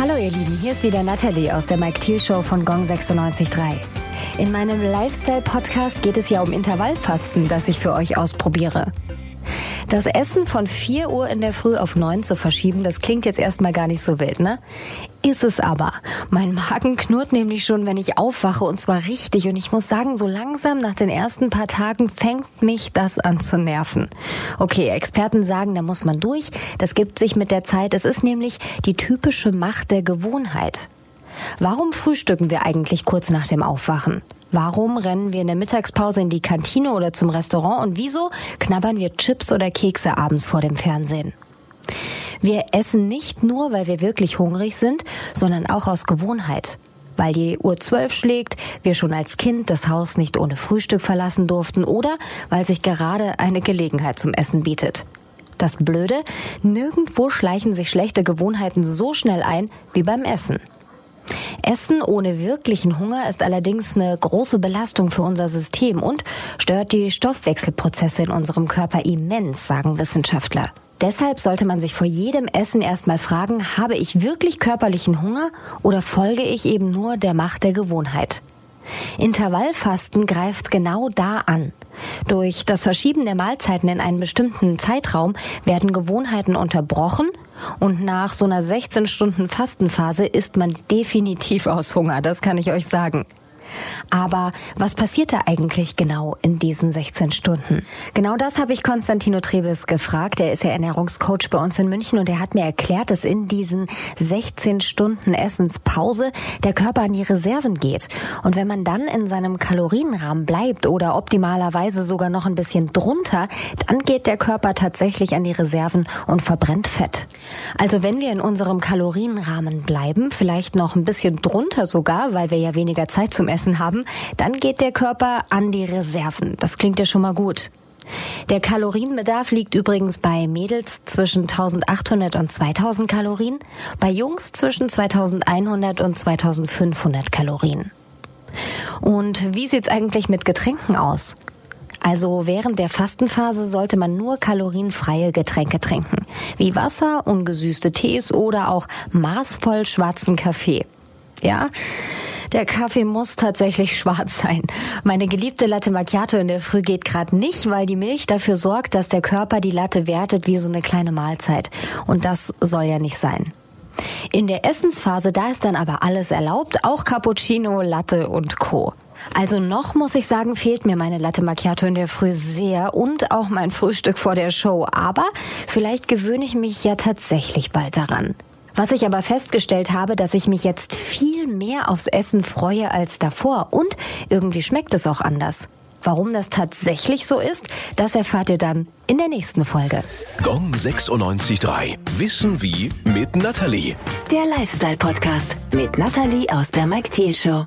Hallo ihr Lieben, hier ist wieder Natalie aus der Mike Thiel Show von Gong 96.3. In meinem Lifestyle-Podcast geht es ja um Intervallfasten, das ich für euch ausprobiere. Das Essen von 4 Uhr in der Früh auf 9 zu verschieben, das klingt jetzt erstmal gar nicht so wild, ne? Ist es aber. Mein Magen knurrt nämlich schon, wenn ich aufwache und zwar richtig. Und ich muss sagen, so langsam nach den ersten paar Tagen fängt mich das an zu nerven. Okay, Experten sagen, da muss man durch. Das gibt sich mit der Zeit. Es ist nämlich die typische Macht der Gewohnheit. Warum frühstücken wir eigentlich kurz nach dem Aufwachen? Warum rennen wir in der Mittagspause in die Kantine oder zum Restaurant und wieso knabbern wir Chips oder Kekse abends vor dem Fernsehen? Wir essen nicht nur, weil wir wirklich hungrig sind, sondern auch aus Gewohnheit. Weil die Uhr zwölf schlägt, wir schon als Kind das Haus nicht ohne Frühstück verlassen durften oder weil sich gerade eine Gelegenheit zum Essen bietet. Das Blöde, nirgendwo schleichen sich schlechte Gewohnheiten so schnell ein wie beim Essen. Essen ohne wirklichen Hunger ist allerdings eine große Belastung für unser System und stört die Stoffwechselprozesse in unserem Körper immens, sagen Wissenschaftler. Deshalb sollte man sich vor jedem Essen erstmal fragen, habe ich wirklich körperlichen Hunger oder folge ich eben nur der Macht der Gewohnheit? Intervallfasten greift genau da an. Durch das Verschieben der Mahlzeiten in einen bestimmten Zeitraum werden Gewohnheiten unterbrochen und nach so einer 16 Stunden Fastenphase ist man definitiv aus Hunger, das kann ich euch sagen. Aber was passiert da eigentlich genau in diesen 16 Stunden? Genau das habe ich Konstantino Trebes gefragt. Er ist ja Ernährungscoach bei uns in München und er hat mir erklärt, dass in diesen 16 Stunden Essenspause der Körper an die Reserven geht. Und wenn man dann in seinem Kalorienrahmen bleibt oder optimalerweise sogar noch ein bisschen drunter, dann geht der Körper tatsächlich an die Reserven und verbrennt Fett. Also wenn wir in unserem Kalorienrahmen bleiben, vielleicht noch ein bisschen drunter sogar, weil wir ja weniger Zeit zum Essen haben, dann geht der Körper an die Reserven. Das klingt ja schon mal gut. Der Kalorienbedarf liegt übrigens bei Mädels zwischen 1800 und 2000 Kalorien, bei Jungs zwischen 2100 und 2500 Kalorien. Und wie sieht's eigentlich mit Getränken aus? Also während der Fastenphase sollte man nur kalorienfreie Getränke trinken, wie Wasser, ungesüßte Tees oder auch maßvoll schwarzen Kaffee. Ja, der Kaffee muss tatsächlich schwarz sein. Meine geliebte Latte Macchiato in der Früh geht gerade nicht, weil die Milch dafür sorgt, dass der Körper die Latte wertet wie so eine kleine Mahlzeit. Und das soll ja nicht sein. In der Essensphase, da ist dann aber alles erlaubt, auch Cappuccino, Latte und Co. Also noch muss ich sagen, fehlt mir meine Latte Macchiato in der Früh sehr und auch mein Frühstück vor der Show. Aber vielleicht gewöhne ich mich ja tatsächlich bald daran. Was ich aber festgestellt habe, dass ich mich jetzt viel mehr aufs Essen freue als davor und irgendwie schmeckt es auch anders. Warum das tatsächlich so ist, das erfahrt ihr dann in der nächsten Folge. Gong 96.3. Wissen wie mit Natalie. Der Lifestyle-Podcast mit Natalie aus der Mike Thiel Show.